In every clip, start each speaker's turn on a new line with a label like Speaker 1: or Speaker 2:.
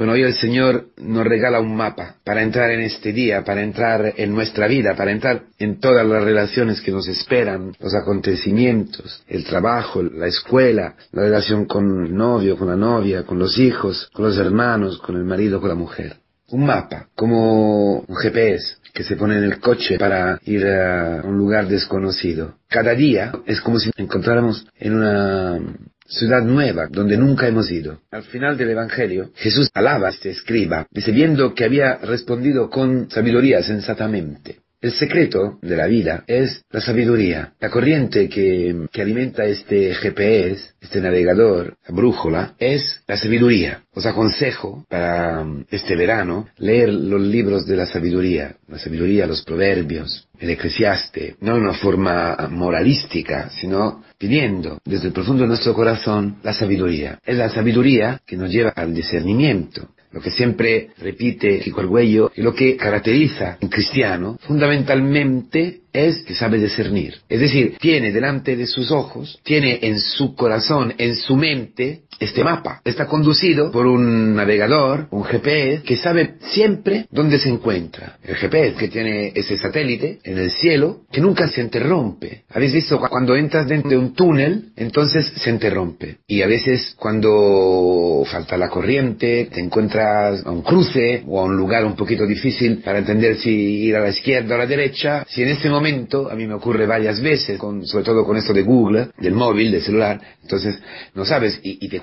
Speaker 1: Bueno, hoy el Señor nos regala un mapa para entrar en este día, para entrar en nuestra vida, para entrar en todas las relaciones que nos esperan, los acontecimientos, el trabajo, la escuela, la relación con el novio, con la novia, con los hijos, con los hermanos, con el marido, con la mujer. Un mapa, como un GPS que se pone en el coche para ir a un lugar desconocido. Cada día es como si encontráramos en una ciudad nueva, donde nunca hemos ido. Al final del Evangelio, Jesús alaba a este escriba, dice, que había respondido con sabiduría sensatamente. El secreto de la vida es la sabiduría. La corriente que, alimenta este GPS, este navegador, la brújula, es la sabiduría. Os aconsejo para este verano leer los libros de la sabiduría, la sabiduría, los proverbios, el eclesiaste, no en una forma moralística, sino pidiendo desde el profundo de nuestro corazón la sabiduría. Es la sabiduría que nos lleva al discernimiento, lo que siempre repite Kiko Arguello lo que caracteriza un cristiano fundamentalmente es que sabe discernir. Es decir, tiene delante de sus ojos, tiene en su corazón, en su mente, este mapa. Está conducido por un navegador, un GPS, que sabe siempre dónde se encuentra. El GPS que tiene ese satélite en el cielo, que nunca se interrumpe. Habéis visto cuando entras dentro de un túnel, entonces se interrumpe. Y a veces cuando falta la corriente, te encuentras a un cruce o a un lugar un poquito difícil para entender si ir a la izquierda o a la derecha, si en ese momento, a mí me ocurre varias veces, con, sobre todo con esto de Google, del móvil, del celular, entonces no sabes y, y te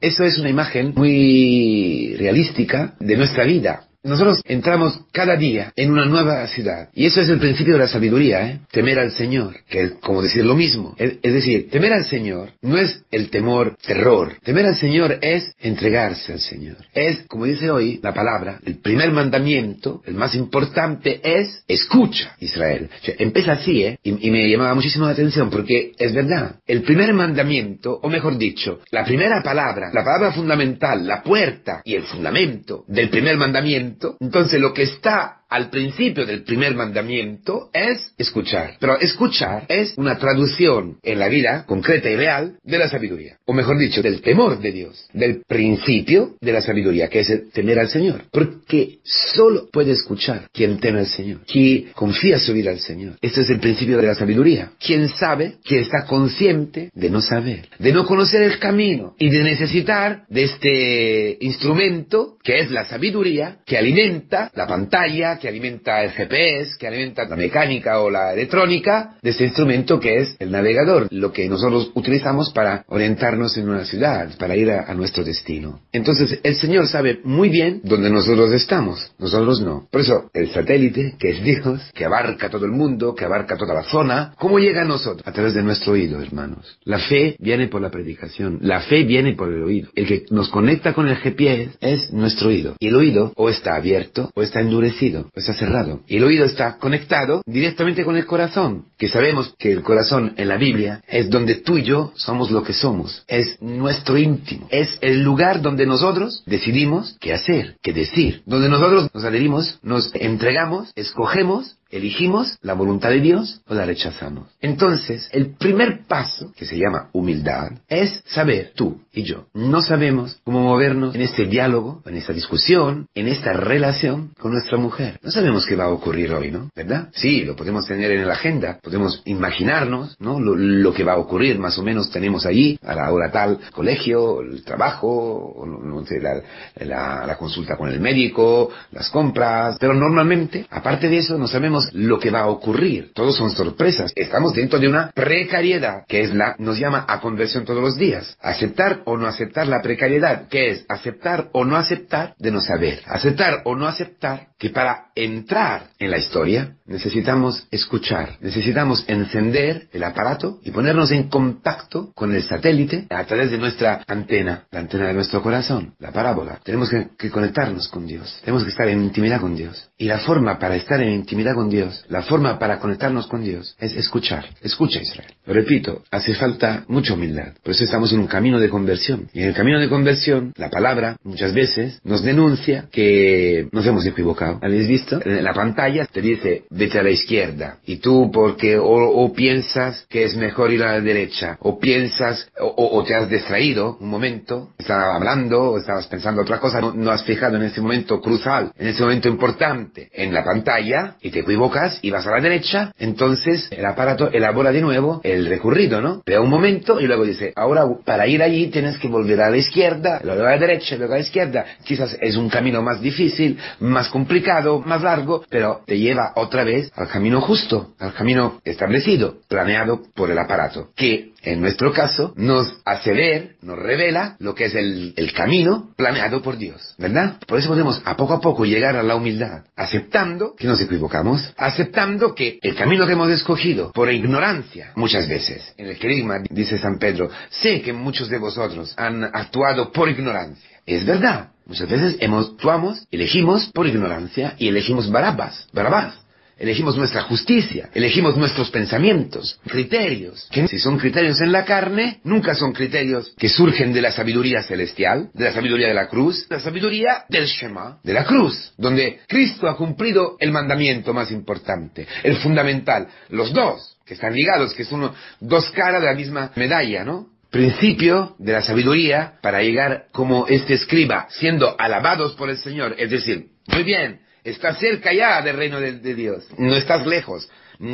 Speaker 1: Eso es una imagen muy realística de nuestra vida. Nosotros entramos cada día en una nueva ciudad. Y eso es el principio de la sabiduría, ¿eh? Temer al Señor, que es como decir lo mismo. Es, decir, temer al Señor no es el temor terror. Temer al Señor es entregarse al Señor. Es, como dice hoy la palabra, el primer mandamiento, el más importante es escucha, Israel. O sea, empieza así, ¿eh? Y, y me llamaba muchísimo la atención porque es verdad. El primer mandamiento, o mejor dicho, la primera palabra, la palabra fundamental, la puerta y el fundamento del primer mandamiento, entonces lo que está al principio del primer mandamiento es escuchar. Pero escuchar es una traducción en la vida concreta y real de la sabiduría. O mejor dicho, del temor de Dios. Del principio de la sabiduría, que es el temer al Señor. Porque solo puede escuchar quien teme al Señor. Quien confía su vida al Señor. Este es el principio de la sabiduría. Quien sabe, quien está consciente de no saber. De no conocer el camino. Y de necesitar de este instrumento que es la sabiduría, que alimenta la pantalla, que alimenta el GPS, que alimenta la mecánica o la electrónica de este instrumento que es el navegador, lo que nosotros utilizamos para orientarnos en una ciudad, para ir a, a nuestro destino. Entonces, el Señor sabe muy bien dónde nosotros estamos, nosotros no. Por eso, el satélite, que es Dios, que abarca todo el mundo, que abarca toda la zona, ¿cómo llega a nosotros? A través de nuestro oído, hermanos. La fe viene por la predicación, la fe viene por el oído. El que nos conecta con el GPS es nuestro oído. Y el oído o está abierto o está endurecido está cerrado. El oído está conectado directamente con el corazón, que sabemos que el corazón en la Biblia es donde tú y yo somos lo que somos, es nuestro íntimo, es el lugar donde nosotros decidimos qué hacer, qué decir, donde nosotros nos adherimos, nos entregamos, escogemos ¿Elegimos la voluntad de Dios o la rechazamos? Entonces, el primer paso, que se llama humildad, es saber, tú y yo, no sabemos cómo movernos en este diálogo, en esta discusión, en esta relación con nuestra mujer. No sabemos qué va a ocurrir hoy, ¿no? ¿Verdad? Sí, lo podemos tener en la agenda, podemos imaginarnos, ¿no? Lo, lo que va a ocurrir, más o menos tenemos allí, a la hora tal, colegio, el trabajo, no sé, la, la, la consulta con el médico, las compras, pero normalmente, aparte de eso, no sabemos lo que va a ocurrir. Todos son sorpresas. Estamos dentro de una precariedad, que es la, nos llama a conversión todos los días. Aceptar o no aceptar la precariedad, que es aceptar o no aceptar de no saber. Aceptar o no aceptar que para entrar en la historia necesitamos escuchar, necesitamos encender el aparato y ponernos en contacto con el satélite a través de nuestra antena, la antena de nuestro corazón, la parábola. Tenemos que, que conectarnos con Dios, tenemos que estar en intimidad con Dios. Y la forma para estar en intimidad con Dios, la forma para conectarnos con Dios es escuchar. Escucha Israel. Lo repito, hace falta mucha humildad. Por eso estamos en un camino de conversión. Y en el camino de conversión, la palabra muchas veces nos denuncia que nos hemos equivocado. ¿Habéis visto? En la pantalla te dice vete a la izquierda. Y tú porque o, piensas que es mejor ir a la derecha, o piensas, o, te has distraído un momento, estabas hablando, o estabas pensando otra cosa, no, has fijado en ese momento crucial, en ese momento importante en la pantalla, y te equivocas y vas a la derecha, entonces el aparato elabora de nuevo el recurrido, ¿no? Pero un momento y luego dice, ahora para ir allí tienes que volver a la izquierda, luego a la derecha, luego a la izquierda. Quizás es un camino más difícil, más complicado, más largo, pero te lleva otra vez al camino justo, al camino establecido, planeado por el aparato, que en nuestro caso nos hace ver, nos revela lo que es el, el, camino planeado por Dios, ¿verdad? Por eso podemos a poco a poco llegar a la humildad, aceptando que nos equivocamos, aceptando que el camino que hemos escogido por ignorancia, muchas veces, en el querigma dice San Pedro, sé que muchos de vosotros han actuado por ignorancia. Es verdad, muchas veces actuamos, elegimos por ignorancia y elegimos Barabas, Barabás elegimos nuestra justicia, elegimos nuestros pensamientos, criterios, que si son criterios en la carne, nunca son criterios que surgen de la sabiduría celestial, de la sabiduría de la cruz, la sabiduría del Shema, de la cruz, donde Cristo ha cumplido el mandamiento más importante, el fundamental, los dos, que están ligados, que son dos caras de la misma medalla, ¿no? Principio de la sabiduría para llegar como este escriba, siendo alabados por el Señor, es decir, muy bien, Estás cerca ya del reino de, Dios. No estás lejos.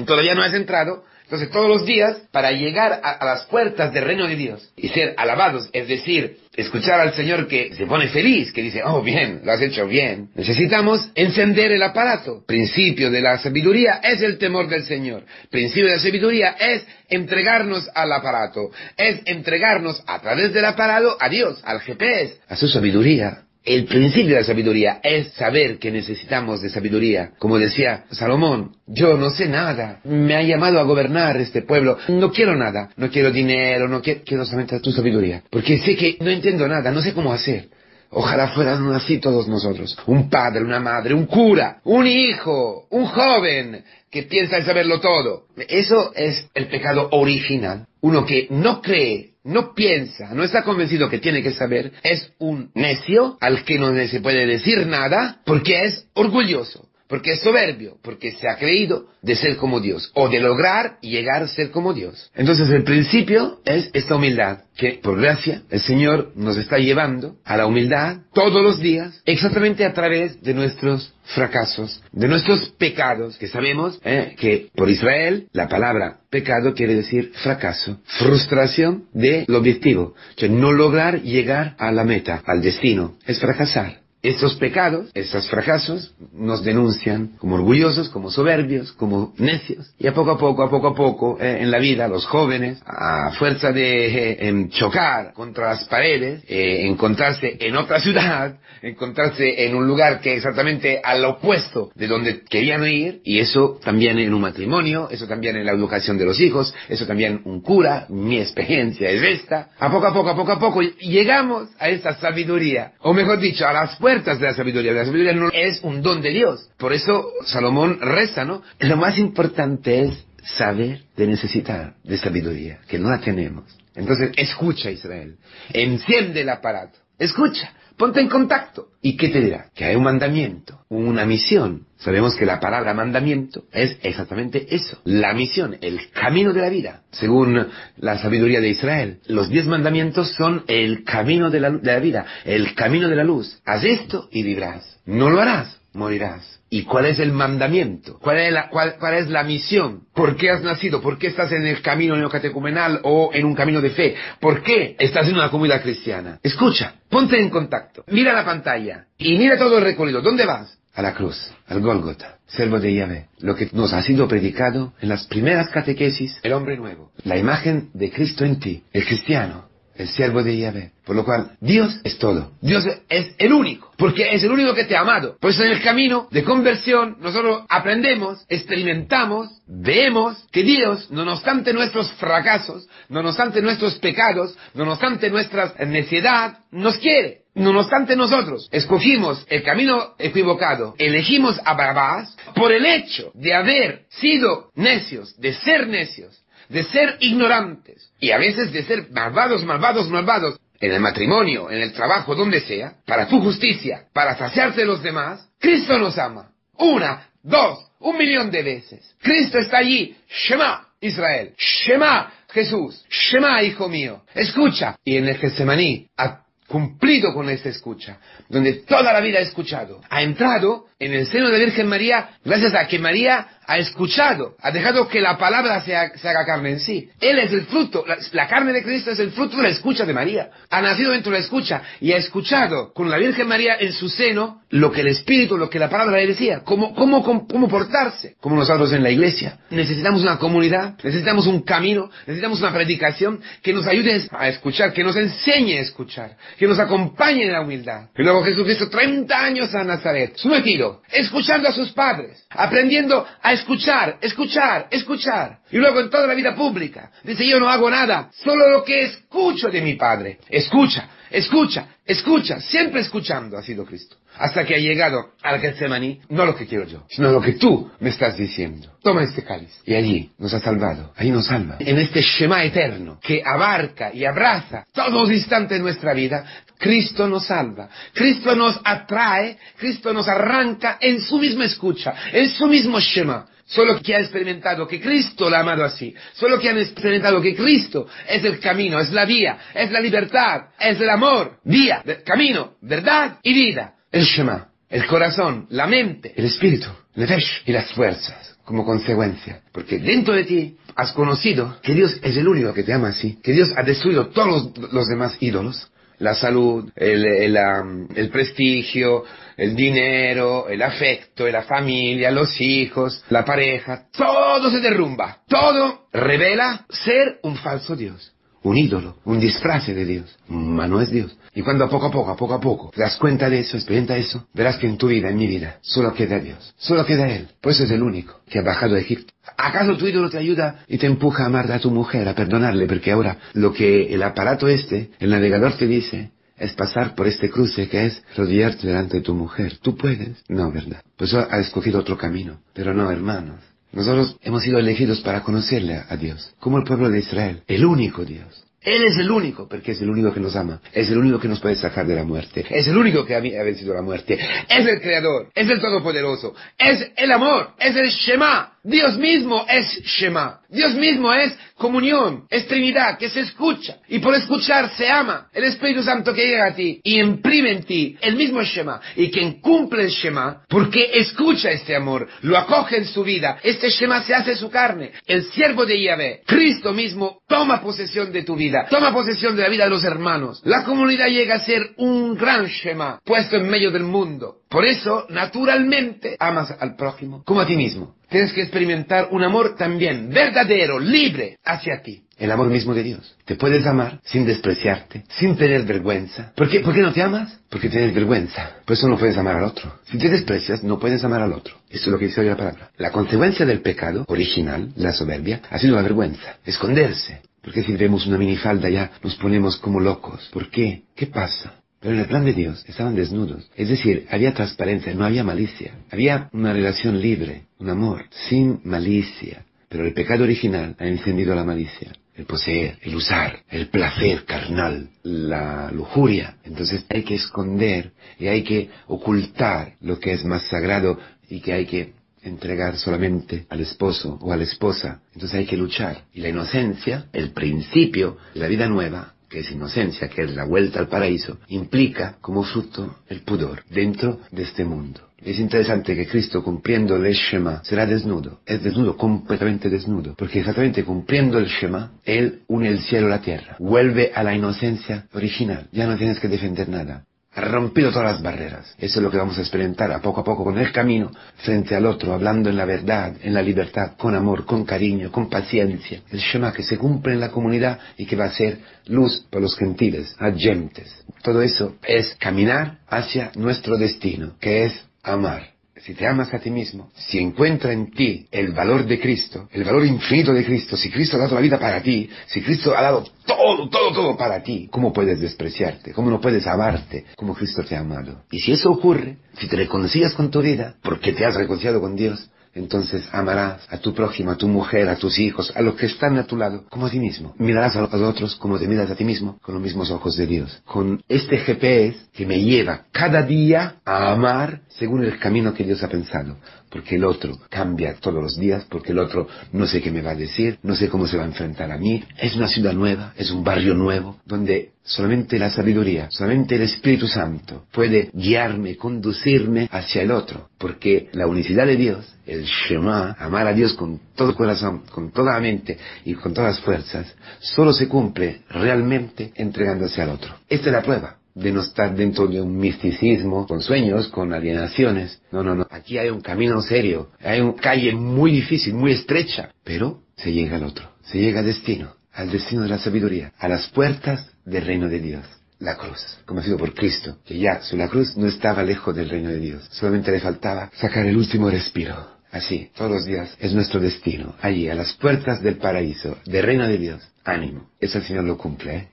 Speaker 1: Todavía no has entrado. Entonces todos los días, para llegar a, las puertas del reino de Dios y ser alabados, es decir, escuchar al Señor que se pone feliz, que dice, oh bien, lo has hecho bien, necesitamos encender el aparato. Principio de la sabiduría es el temor del Señor. Principio de la sabiduría es entregarnos al aparato, es entregarnos a través del aparato a Dios, al GPS, a su sabiduría. El principio de la sabiduría es saber que necesitamos de sabiduría. Como decía Salomón, yo no sé nada. Me ha llamado a gobernar este pueblo. No quiero nada. No quiero dinero, no quiero, quiero solamente tu sabiduría. Porque sé que no entiendo nada, no sé cómo hacer. Ojalá fueran así todos nosotros. Un padre, una madre, un cura, un hijo, un joven que piensa en saberlo todo. Eso es el pecado original. Uno que no cree no piensa, no está convencido que tiene que saber, es un necio al que no se puede decir nada porque es orgulloso, porque es soberbio, porque se ha creído de ser como Dios o de lograr llegar a ser como Dios. Entonces el principio es esta humildad que por gracia el Señor nos está llevando a la humildad todos los días exactamente a través de nuestros fracasos, de nuestros pecados, que sabemos eh, que por Israel la palabra pecado quiere decir fracaso, frustración del objetivo, que no lograr llegar a la meta, al destino, es fracasar. Estos pecados, estos fracasos, nos denuncian como orgullosos, como soberbios, como necios. Y a poco a poco, a poco a poco, eh, en la vida, los jóvenes, a fuerza de eh, chocar contra las paredes, eh, encontrarse en otra ciudad, encontrarse en un lugar que exactamente al opuesto de donde querían ir, y eso también en un matrimonio, eso también en la educación de los hijos, eso también un cura, mi experiencia es esta. A poco a poco, a poco a poco, llegamos a esta sabiduría, o mejor dicho, a las puertas de la sabiduría. La sabiduría no es un don de Dios. Por eso Salomón reza, ¿no? Lo más importante es saber de necesitar de sabiduría, que no la tenemos. Entonces, escucha Israel. Enciende el aparato. Escucha. Ponte en contacto. ¿Y qué te dirá? Que hay un mandamiento, una misión. Sabemos que la palabra mandamiento es exactamente eso. La misión, el camino de la vida. Según la sabiduría de Israel, los diez mandamientos son el camino de la, de la vida, el camino de la luz. Haz esto y vivirás. No lo harás, morirás. ¿Y cuál es el mandamiento? ¿Cuál es la, cuál, es la misión? ¿Por qué has nacido? ¿Por qué estás en el camino neocatecumenal o en un camino de fe? ¿Por qué estás en una comunidad cristiana? Escucha, ponte en contacto, mira la pantalla y mira todo el recorrido. ¿Dónde vas? A la cruz, al Golgota, servo de Yahvé. Lo que nos ha sido predicado en las primeras catequesis, el hombre nuevo, la imagen de Cristo en ti, el cristiano, el siervo de Yahvé. Por lo cual, Dios es todo. Dios es el único, porque es el único que te ha amado. Por eso en el camino de conversión nosotros aprendemos, experimentamos, vemos que Dios, no obstante nuestros fracasos, no obstante nuestros pecados, no obstante nuestra necedad, nos quiere. No obstante nosotros escogimos el camino equivocado, elegimos a Barabás por el hecho de haber sido necios, de ser necios, de ser ignorantes y a veces de ser malvados, malvados, malvados en el matrimonio, en el trabajo, donde sea, para tu justicia, para saciarse de los demás, Cristo nos ama. Una, dos, un millón de veces. Cristo está allí. Shema, Israel. Shema, Jesús. Shema, hijo mío. Escucha. Y en el Getsemaní ha cumplido con esta escucha, donde toda la vida ha escuchado. Ha entrado en el seno de la Virgen María gracias a que María ha escuchado, ha dejado que la palabra se, haga carne en sí. Él es el fruto, la, carne de Cristo es el fruto de la escucha de María. Ha nacido dentro de la escucha y ha escuchado con la Virgen María en su seno lo que el Espíritu, lo que la palabra le decía, cómo, cómo, cómo, portarse, como nosotros en la iglesia. Necesitamos una comunidad, necesitamos un camino, necesitamos una predicación que nos ayude a escuchar, que nos enseñe a escuchar, que nos acompañe en la humildad. Y luego Jesucristo, 30 años a Nazaret, sometido, escuchando a sus padres, aprendiendo a escuchar, escuchar, escuchar. Y luego en toda la vida pública, dice yo no hago nada, solo lo que escucho de mi Padre. Escucha, escucha, escucha, siempre escuchando ha sido Cristo. Hasta que ha llegado al Getsemaní, no lo que quiero yo, sino lo que tú me estás diciendo. Toma este cáliz. Y allí nos ha salvado, ahí nos salva. En este Shema eterno que abarca y abraza todos los instantes de nuestra vida, Cristo nos salva. Cristo nos atrae, Cristo nos arranca en su misma escucha, en su mismo Shema. Solo que ha experimentado que Cristo la ha amado así. Solo que han experimentado que Cristo es el camino, es la vía, es la libertad, es el amor. Vía, camino, verdad y vida. El Shema, el corazón, la mente, el espíritu, el fesh y las fuerzas como consecuencia. Porque dentro de ti has conocido que Dios es el único que te ama así, que Dios ha destruido todos los demás ídolos, la salud, el, prestigio, el dinero, el afecto, la familia, los hijos, la pareja, todo se derrumba. Todo revela ser un falso Dios, un ídolo, un disfraz de Dios, mas no es Dios. Y cuando poco a poco, a poco a poco, te das cuenta de eso, experimenta eso, verás que en tu vida, en mi vida, solo queda Dios, solo queda Él. Pues es el único que ha bajado de Egipto. ¿Acaso tu ídolo te ayuda y te empuja a amar a tu mujer, a perdonarle? Porque ahora lo que el aparato este, el navegador te dice, es pasar por este cruce que es rodearte delante de tu mujer. ¿Tú puedes? No, ¿verdad? Pues ha escogido otro camino. Pero no, hermanos. Nosotros hemos sido elegidos para conocerle a Dios, como el pueblo de Israel, el único Dios. Él es el único, porque es el único que nos ama. Es el único que nos puede sacar de la muerte. Es el único que ha vencido la muerte. Es el Creador. Es el Todopoderoso. Es el amor. Es el Shema. Dios mismo es Shema. Dios mismo es comunión, es Trinidad, que se escucha. Y por escuchar se ama. El Espíritu Santo que llega a ti y imprime en ti el mismo Shema. Y quien cumple el Shema, porque escucha este amor, lo acoge en su vida, este Shema se hace su carne. El siervo de Yahvé, Cristo mismo, toma posesión de tu vida, toma posesión de la vida de los hermanos. La comunidad llega a ser un gran Shema, puesto en medio del mundo. Por eso, naturalmente, amas al prójimo como a ti mismo. Tienes que experimentar un amor también verdadero, libre hacia ti. El amor mismo de Dios. Te puedes amar sin despreciarte, sin tener vergüenza. ¿Por qué, ¿Por qué no te amas? Porque tienes vergüenza. Por eso no puedes amar al otro. Si te desprecias, no puedes amar al otro. Eso es lo que dice hoy la palabra. La consecuencia del pecado original, la soberbia, ha sido la vergüenza. Esconderse. Porque si vemos una minifalda ya nos ponemos como locos. ¿Por qué? ¿Qué pasa? Pero en el plan de Dios estaban desnudos. Es decir, había transparencia, no había malicia. Había una relación libre, un amor, sin malicia. Pero el pecado original ha encendido la malicia. El poseer, el usar, el placer carnal, la lujuria. Entonces hay que esconder y hay que ocultar lo que es más sagrado y que hay que entregar solamente al esposo o a la esposa. Entonces hay que luchar. Y la inocencia, el principio la vida nueva, que es inocencia, que es la vuelta al paraíso, implica como fruto el pudor dentro de este mundo. Es interesante que Cristo cumpliendo el Shema será desnudo, es desnudo, completamente desnudo, porque exactamente cumpliendo el Shema, Él une el cielo y la tierra, vuelve a la inocencia original, ya no tienes que defender nada, rompido todas las barreras. Eso es lo que vamos a experimentar a poco a poco con el camino frente al otro, hablando en la verdad, en la libertad, con amor, con cariño, con paciencia. El Shema que se cumple en la comunidad y que va a ser luz para los gentiles, agentes. Todo eso es caminar hacia nuestro destino, que es amar si te amas a ti mismo, si encuentra en ti el valor de Cristo, el valor infinito de Cristo, si Cristo ha dado la vida para ti, si Cristo ha dado todo, todo, todo para ti, ¿cómo puedes despreciarte? ¿Cómo no puedes amarte como Cristo te ha amado? Y si eso ocurre, si te reconcilias con tu vida, porque te has reconciliado con Dios, entonces amarás a tu prójimo, a tu mujer, a tus hijos, a los que están a tu lado, como a ti mismo. Mirarás a los otros como te miras a ti mismo, con los mismos ojos de Dios. Con este GPS que me lleva cada día a amar según el camino que Dios ha pensado. Porque el otro cambia todos los días, porque el otro no sé qué me va a decir, no sé cómo se va a enfrentar a mí. Es una ciudad nueva, es un barrio nuevo, donde solamente la sabiduría, solamente el Espíritu Santo puede guiarme, conducirme hacia el otro, porque la unicidad de Dios, el Shema, amar a Dios con todo corazón, con toda la mente y con todas las fuerzas, solo se cumple realmente entregándose al otro. Esta es la prueba de no estar dentro de un misticismo, con sueños, con alienaciones. No, no, no. Aquí hay un camino serio, hay una calle muy difícil, muy estrecha, pero se llega al otro, se llega al destino, al destino de la sabiduría, a las puertas del reino de Dios. La cruz, sido por Cristo, que ya su la cruz no estaba lejos del reino de Dios, solamente le faltaba sacar el último respiro. Así, todos los días es nuestro destino, allí, a las puertas del paraíso, del reino de Dios. Ánimo, eso el Señor lo cumple, ¿eh?